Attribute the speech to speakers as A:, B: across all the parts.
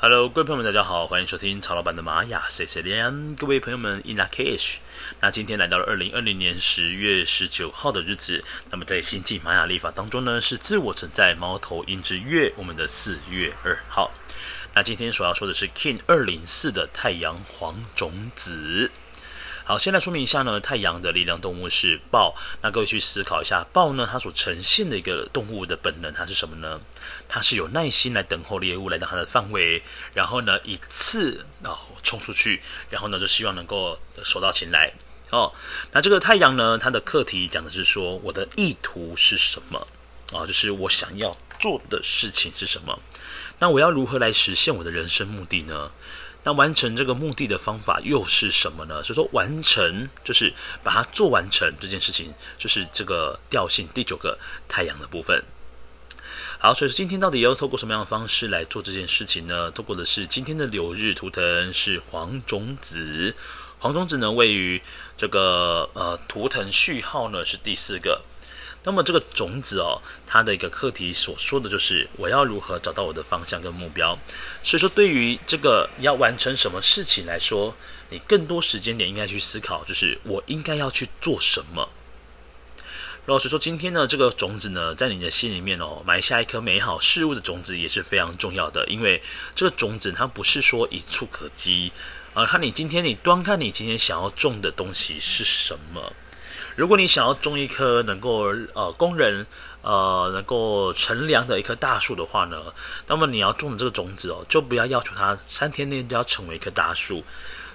A: Hello，各位朋友们，大家好，欢迎收听曹老板的玛雅 C C 连。各位朋友们，In lak'ech。那今天来到了二零二零年十月十九号的日子，那么在新晋玛雅历法当中呢，是自我存在猫头鹰之月，我们的四月二号。那今天所要说的是 King 二零四的太阳黄种子。好，先来说明一下呢，太阳的力量动物是豹。那各位去思考一下，豹呢，它所呈现的一个动物的本能，它是什么呢？它是有耐心来等候猎物来到它的范围，然后呢，一次哦冲出去，然后呢，就希望能够手到擒来。哦，那这个太阳呢，它的课题讲的是说，我的意图是什么？啊、哦，就是我想要做的事情是什么？那我要如何来实现我的人生目的呢？那完成这个目的的方法又是什么呢？所以说，完成就是把它做完成这件事情，就是这个调性第九个太阳的部分。好，所以说今天到底要透过什么样的方式来做这件事情呢？透过的是今天的柳日图腾是黄种子，黄种子呢位于这个呃图腾序号呢是第四个。那么这个种子哦，它的一个课题所说的就是我要如何找到我的方向跟目标。所以说，对于这个要完成什么事情来说，你更多时间点应该去思考，就是我应该要去做什么。然后所以说，今天呢，这个种子呢，在你的心里面哦，埋下一颗美好事物的种子也是非常重要的，因为这个种子它不是说一蹴可及，而看你今天你端看你今天想要种的东西是什么。如果你想要种一棵能够呃供人呃能够乘凉的一棵大树的话呢，那么你要种的这个种子哦，就不要要求它三天内就要成为一棵大树。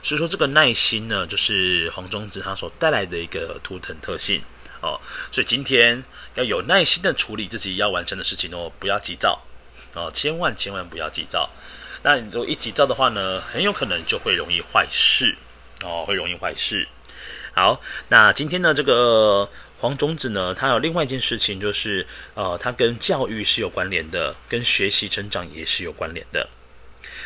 A: 所以说这个耐心呢，就是黄种子它所带来的一个图腾特性哦。所以今天要有耐心的处理自己要完成的事情哦，不要急躁哦，千万千万不要急躁。那你如果一急躁的话呢，很有可能就会容易坏事哦，会容易坏事。好，那今天呢，这个黄种子呢，它有另外一件事情，就是呃，它跟教育是有关联的，跟学习成长也是有关联的。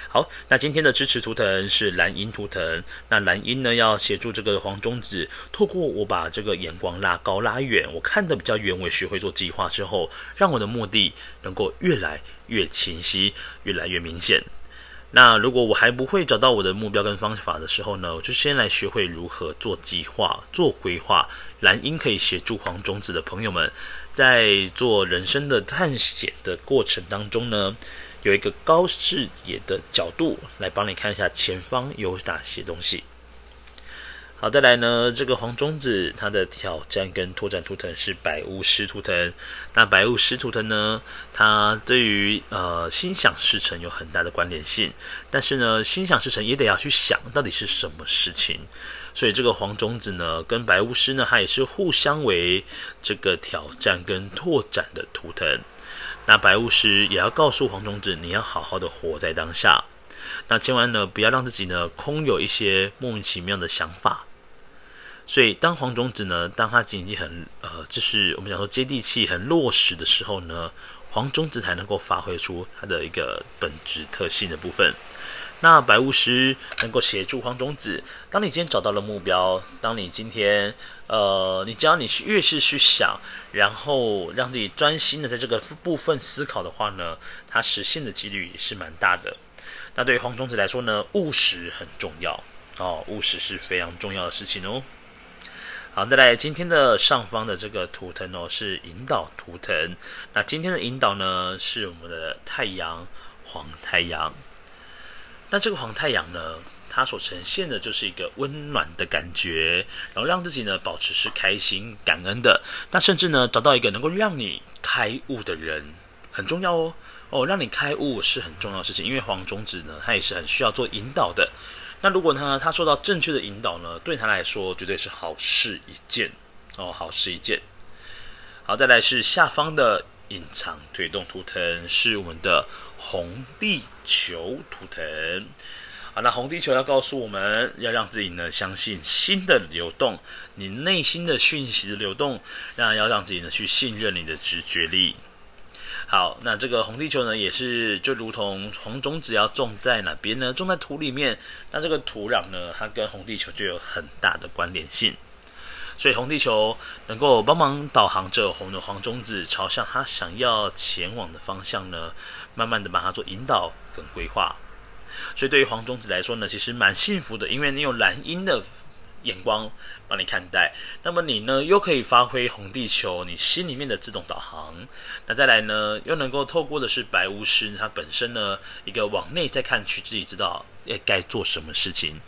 A: 好，那今天的支持图腾是蓝鹰图腾，那蓝鹰呢，要协助这个黄种子，透过我把这个眼光拉高拉远，我看得比较远，我学会做计划之后，让我的目的能够越来越清晰，越来越明显。那如果我还不会找到我的目标跟方法的时候呢，我就先来学会如何做计划、做规划。蓝鹰可以协助黄种子的朋友们，在做人生的探险的过程当中呢，有一个高视野的角度来帮你看一下前方有哪些东西。好，再来呢，这个黄种子它的挑战跟拓展图腾是白巫师图腾。那白巫师图腾呢，它对于呃心想事成有很大的关联性。但是呢，心想事成也得要去想到底是什么事情。所以这个黄种子呢，跟白巫师呢，它也是互相为这个挑战跟拓展的图腾。那白巫师也要告诉黄种子，你要好好的活在当下。那千万呢，不要让自己呢空有一些莫名其妙的想法。所以，当黄种子呢，当它经济很呃，就是我们讲说接地气、很落实的时候呢，黄种子才能够发挥出它的一个本质特性的部分。那白巫师能够协助黄种子，当你今天找到了目标，当你今天呃，你只要你越是去想，然后让自己专心的在这个部分思考的话呢，它实现的几率也是蛮大的。那对于黄种子来说呢，务实很重要哦，务实是非常重要的事情哦。好，再来今天的上方的这个图腾哦，是引导图腾。那今天的引导呢，是我们的太阳黄太阳。那这个黄太阳呢，它所呈现的就是一个温暖的感觉，然后让自己呢保持是开心、感恩的。那甚至呢，找到一个能够让你开悟的人，很重要哦。哦，让你开悟是很重要的事情，因为黄种子呢，它也是很需要做引导的。那如果呢，他受到正确的引导呢，对他来说绝对是好事一件哦，好事一件。好，再来是下方的隐藏推动图腾，是我们的红地球图腾。好，那红地球要告诉我们要让自己呢相信心的流动，你内心的讯息的流动，让要让自己呢去信任你的直觉力。好，那这个红地球呢，也是就如同红种子要种在哪边呢？种在土里面，那这个土壤呢，它跟红地球就有很大的关联性。所以红地球能够帮忙导航这红的黄种子朝向它想要前往的方向呢，慢慢的把它做引导跟规划。所以对于黄种子来说呢，其实蛮幸福的，因为你有蓝鹰的眼光帮你看待，那么你呢又可以发挥红地球你心里面的自动导航，那再来呢又能够透过的是白巫师它本身呢一个往内再看去，自己知道诶该做什么事情，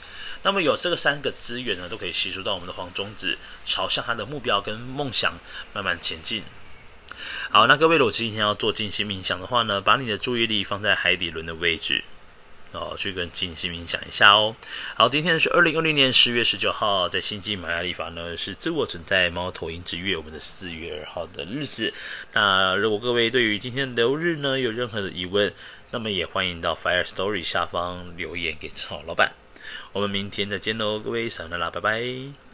A: 那么有这个三个资源呢都可以吸收到我们的黄种子，朝向它的目标跟梦想慢慢前进。好，那各位，如果今天要做静心冥想的话呢，把你的注意力放在海底轮的位置，哦，去跟静心冥想一下哦。好，今天是二零二零年十月十九号，在新际玛雅历法呢是自我存在猫头鹰之月，我们的四月二号的日子。那如果各位对于今天的流日呢有任何的疑问，那么也欢迎到 Fire Story 下方留言给曹老板。我们明天再见喽，各位，散了啦，拜拜。